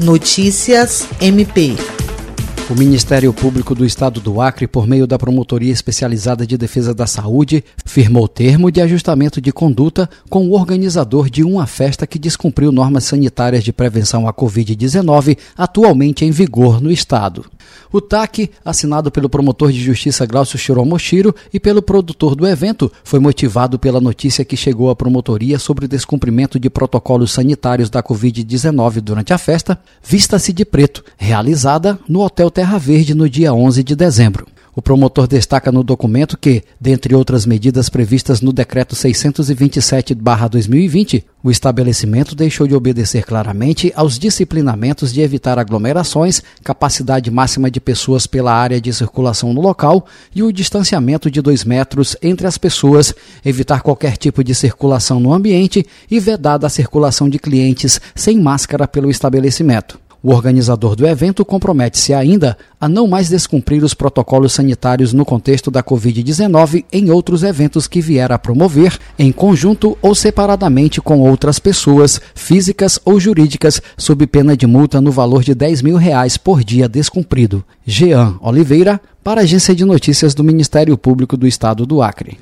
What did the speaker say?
Notícias MP. O Ministério Público do Estado do Acre, por meio da Promotoria Especializada de Defesa da Saúde, firmou termo de ajustamento de conduta com o organizador de uma festa que descumpriu normas sanitárias de prevenção à Covid-19, atualmente em vigor no Estado. O TAC, assinado pelo promotor de justiça Glaucio Shiromoshiro e pelo produtor do evento, foi motivado pela notícia que chegou à promotoria sobre o descumprimento de protocolos sanitários da Covid-19 durante a festa, Vista-se de Preto, realizada no Hotel Terra Verde no dia 11 de dezembro. O promotor destaca no documento que, dentre outras medidas previstas no Decreto 627-2020, o estabelecimento deixou de obedecer claramente aos disciplinamentos de evitar aglomerações, capacidade máxima de pessoas pela área de circulação no local e o distanciamento de dois metros entre as pessoas, evitar qualquer tipo de circulação no ambiente e vedada a circulação de clientes sem máscara pelo estabelecimento. O organizador do evento compromete-se ainda a não mais descumprir os protocolos sanitários no contexto da Covid-19 em outros eventos que vier a promover, em conjunto ou separadamente com outras pessoas, físicas ou jurídicas, sob pena de multa no valor de 10 mil reais por dia descumprido. Jean Oliveira, para a Agência de Notícias do Ministério Público do Estado do Acre.